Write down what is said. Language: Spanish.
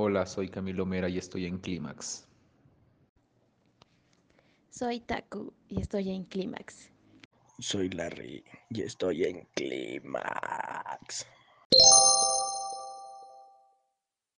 Hola, soy Camilo Mera y estoy en Clímax. Soy Taku y estoy en Clímax. Soy Larry y estoy en Clímax.